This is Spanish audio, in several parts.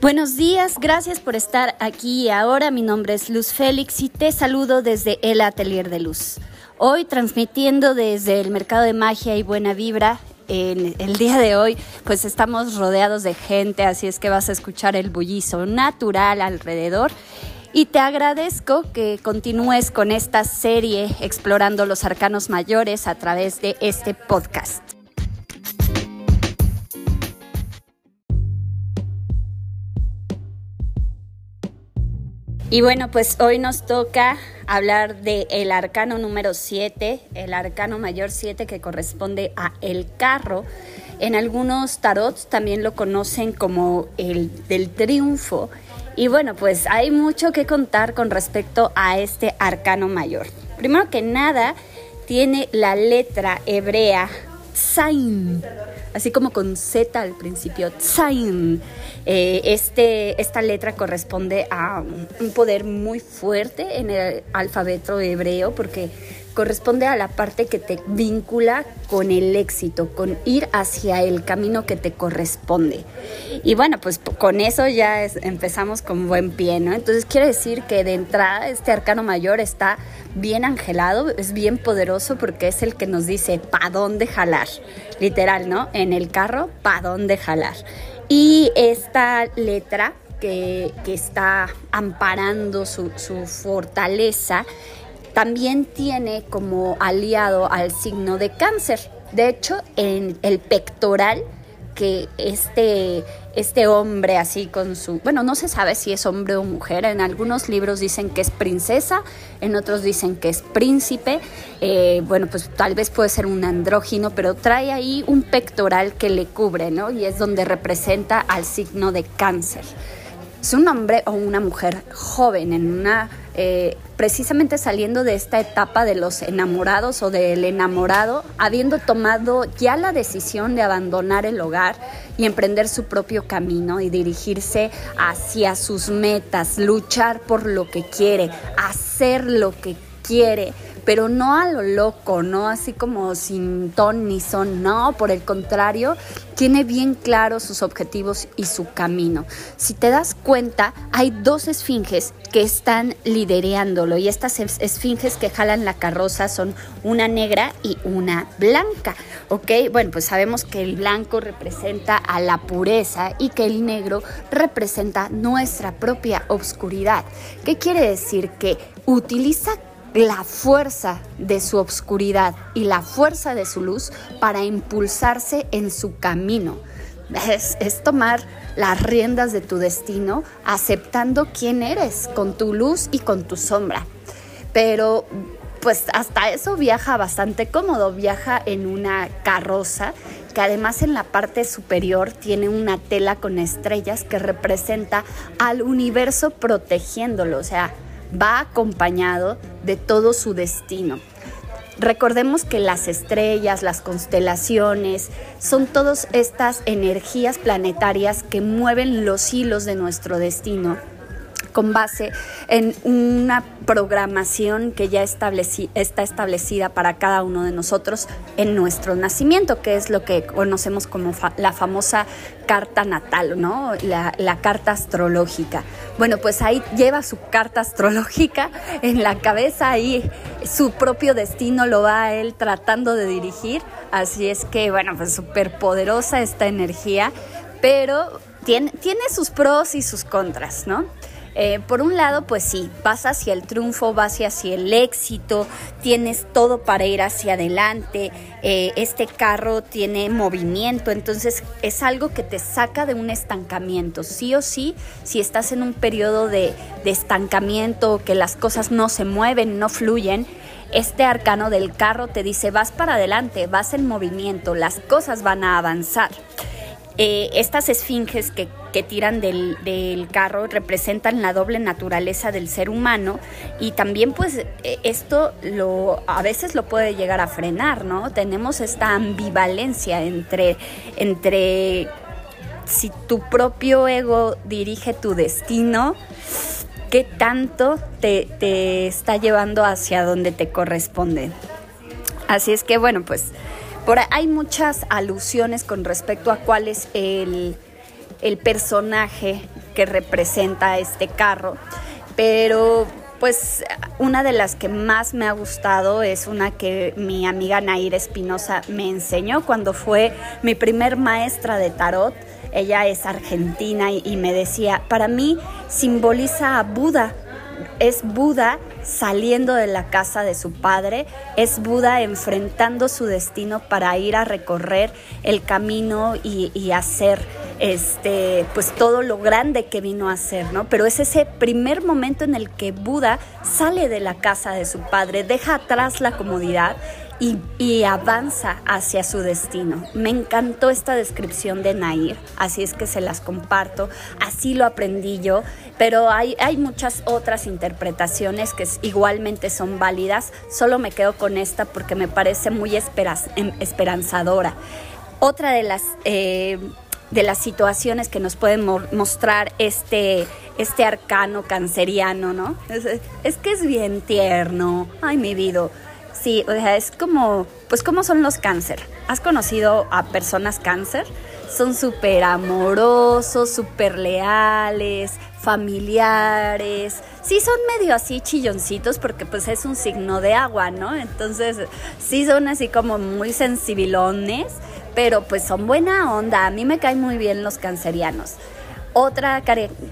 Buenos días, gracias por estar aquí ahora. Mi nombre es Luz Félix y te saludo desde el Atelier de Luz. Hoy transmitiendo desde el Mercado de Magia y Buena Vibra. En el día de hoy, pues estamos rodeados de gente, así es que vas a escuchar el bullizo natural alrededor. Y te agradezco que continúes con esta serie explorando los arcanos mayores a través de este podcast. Y bueno, pues hoy nos toca hablar del el arcano número 7, el arcano mayor 7 que corresponde a el carro. En algunos tarots también lo conocen como el del triunfo. Y bueno, pues hay mucho que contar con respecto a este arcano mayor. Primero que nada, tiene la letra hebrea Zain, así como con Z al principio, Zain. Eh, este, esta letra corresponde a un poder muy fuerte en el alfabeto hebreo porque corresponde a la parte que te vincula con el éxito, con ir hacia el camino que te corresponde. Y bueno, pues con eso ya empezamos con buen pie, ¿no? Entonces quiere decir que de entrada este arcano mayor está bien angelado, es bien poderoso porque es el que nos dice pa' dónde jalar, literal, ¿no? En el carro, pa' dónde jalar. Y esta letra que, está amparando su, su fortaleza, también tiene como aliado al signo de cáncer. De hecho, en el pectoral, que este, este hombre así con su, bueno, no se sabe si es hombre o mujer, en algunos libros dicen que es princesa, en otros dicen que es príncipe, eh, bueno, pues tal vez puede ser un andrógino, pero trae ahí un pectoral que le cubre, ¿no? Y es donde representa al signo de cáncer. Es un hombre o una mujer joven en una eh, precisamente saliendo de esta etapa de los enamorados o del enamorado, habiendo tomado ya la decisión de abandonar el hogar y emprender su propio camino y dirigirse hacia sus metas, luchar por lo que quiere, hacer lo que quiere pero no a lo loco, no así como sin ton ni son, no, por el contrario, tiene bien claros sus objetivos y su camino. Si te das cuenta, hay dos esfinges que están lidereándolo y estas esfinges que jalan la carroza son una negra y una blanca, ¿ok? Bueno, pues sabemos que el blanco representa a la pureza y que el negro representa nuestra propia obscuridad. ¿Qué quiere decir? Que utiliza la fuerza de su obscuridad y la fuerza de su luz para impulsarse en su camino. Es, es, tomar las riendas de tu destino aceptando quién eres con tu luz y con tu sombra. Pero pues hasta eso viaja bastante cómodo, viaja en una carroza que además en la parte superior tiene una tela con estrellas que representa al universo protegiéndolo, o sea, va acompañado de todo su destino. Recordemos que las estrellas, las constelaciones, son todas estas energías planetarias que mueven los hilos de nuestro destino con base en una programación que ya está establecida para cada uno de nosotros en nuestro nacimiento, que es lo que conocemos como la famosa carta natal, ¿no? La, carta astrológica. Bueno, pues ahí lleva su carta astrológica en la cabeza, ahí su propio destino lo va él tratando de dirigir, así es que, bueno, pues súper poderosa esta energía, pero tiene sus pros y sus contras, ¿no? Eh, por un lado, pues sí, vas hacia el triunfo, vas hacia el éxito, tienes todo para ir hacia adelante, eh, este carro tiene movimiento, entonces es algo que te saca de un estancamiento, sí o sí, si estás en un periodo de, de estancamiento, que las cosas no se mueven, no fluyen, este arcano del carro te dice vas para adelante, vas en movimiento, las cosas van a avanzar. Eh, estas esfinges que, tiran del, carro representan la doble naturaleza del ser humano y también pues eh, esto lo, a veces lo puede llegar a frenar, ¿no? Tenemos esta ambivalencia entre, entre si tu propio ego dirige tu destino, qué tanto te, te está llevando hacia donde te corresponde. Así es que bueno, pues hay muchas alusiones con respecto a cuál es el, personaje que representa este carro, pero pues una de las que más me ha gustado es una que mi amiga Nair Espinosa me enseñó cuando fue mi primer maestra de tarot. Ella es argentina y, y me decía, para mí simboliza a Buda, es Buda saliendo de la casa de su padre, es Buda enfrentando su destino para ir a recorrer el camino y, hacer este, pues todo lo grande que vino a hacer, ¿no? Pero es ese primer momento en el que Buda sale de la casa de su padre, deja atrás la comodidad y, avanza hacia su destino. Me encantó esta descripción de Nair, así es que se las comparto, así lo aprendí yo, pero hay, hay muchas otras interpretaciones que igualmente son válidas, solo me quedo con esta porque me parece muy em, esperanzadora. Otra de las... Eh, de las situaciones que nos pueden mostrar este, este arcano canceriano, ¿no? Es, es, que es bien tierno, ay mi vida, Sí, o sea, es como, pues cómo son los cáncer. ¿Has conocido a personas cáncer? Son súper amorosos, súper leales, familiares. Sí, son medio así chilloncitos porque pues es un signo de agua, ¿no? Entonces, sí son así como muy sensibilones, pero pues son buena onda. A mí me caen muy bien los cancerianos. Otra,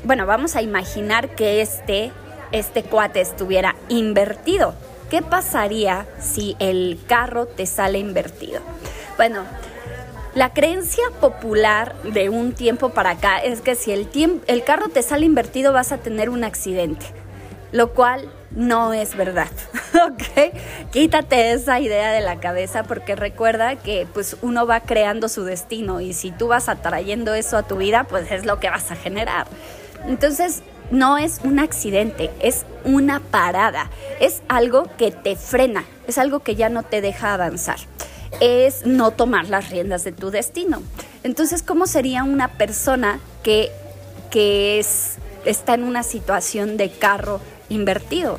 bueno, vamos a imaginar que este, este cuate estuviera invertido ¿Qué pasaría si el carro te sale invertido? Bueno, la creencia popular de un tiempo para acá es que si el, el carro te sale invertido vas a tener un accidente, lo cual no es verdad, ¿ok? Quítate esa idea de la cabeza porque recuerda que pues uno va creando su destino y si tú vas atrayendo eso a tu vida, pues es lo que vas a generar. Entonces, no es un accidente, es una parada, es algo que te frena, es algo que ya no te deja avanzar, es no tomar las riendas de tu destino. Entonces, ¿cómo sería una persona que, que es, está en una situación de carro invertido?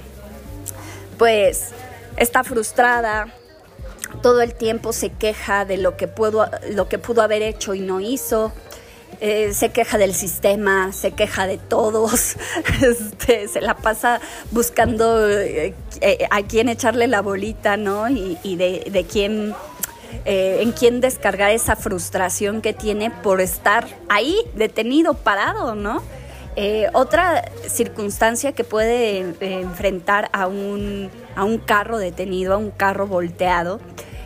Pues está frustrada, todo el tiempo se queja de lo que, pudo, lo que pudo haber hecho y no hizo, eh, se queja del sistema, se queja de todos, este, se la pasa buscando eh, eh, a quién echarle la bolita, ¿no? Y, de, quién, en quién descargar esa frustración que tiene por estar ahí, detenido, parado, ¿no? otra circunstancia que puede enfrentar a un, a un carro detenido, a un carro volteado,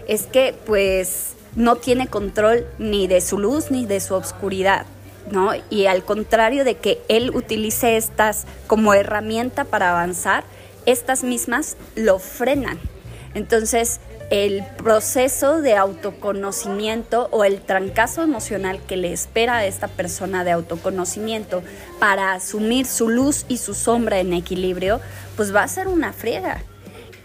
es que pues no tiene control ni de su luz ni de su oscuridad. ¿no? Y al contrario de que él utilice estas como herramienta para avanzar, estas mismas lo frenan. Entonces, el proceso de autoconocimiento o el trancazo emocional que le espera a esta persona de autoconocimiento para asumir su luz y su sombra en equilibrio, pues va a ser una friega.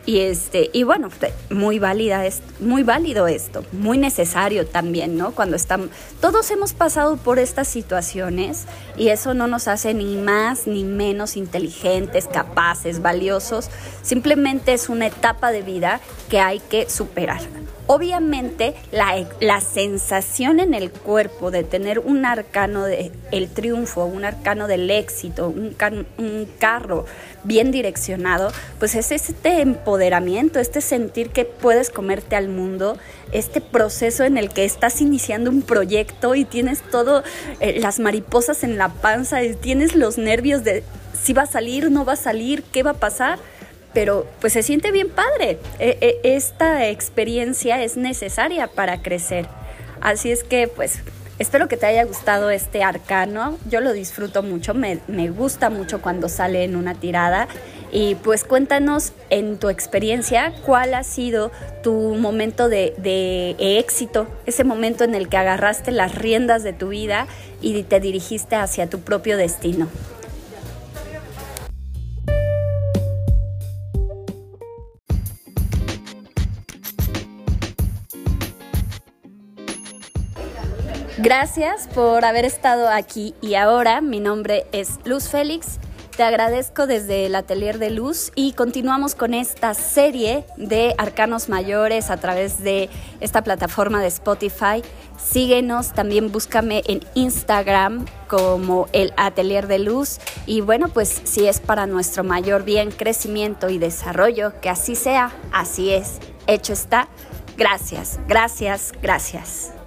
Y este, y bueno, muy válida es, muy válido esto, muy necesario también, ¿no? Cuando estamos, todos hemos pasado por estas situaciones y eso no nos hace ni más ni menos inteligentes, capaces, valiosos, simplemente es una etapa de vida que hay que superar. Obviamente la, sensación en el cuerpo de tener un arcano del el triunfo, un arcano del éxito, un, un carro bien direccionado, pues es este empoderamiento, este sentir que puedes comerte al mundo, este proceso en el que estás iniciando un proyecto y tienes todo, eh, las mariposas en la panza, y tienes los nervios de si va a salir, no va a salir, qué va a pasar pero pues se siente bien padre. E, e, esta experiencia es necesaria para crecer. Así es que pues espero que te haya gustado este arcano. Yo lo disfruto mucho, me, gusta mucho cuando sale en una tirada. Y pues cuéntanos en tu experiencia cuál ha sido tu momento de, de, éxito, ese momento en el que agarraste las riendas de tu vida y te dirigiste hacia tu propio destino. Gracias por haber estado aquí y ahora mi nombre es Luz Félix Te agradezco desde el Atelier de Luz y continuamos con esta serie de arcanos mayores a través de esta plataforma de Spotify. Síguenos, también búscame en Instagram como el Atelier de Luz y bueno, pues si es para nuestro mayor bien, crecimiento y desarrollo, que así sea, así es, hecho está. Gracias, gracias, gracias.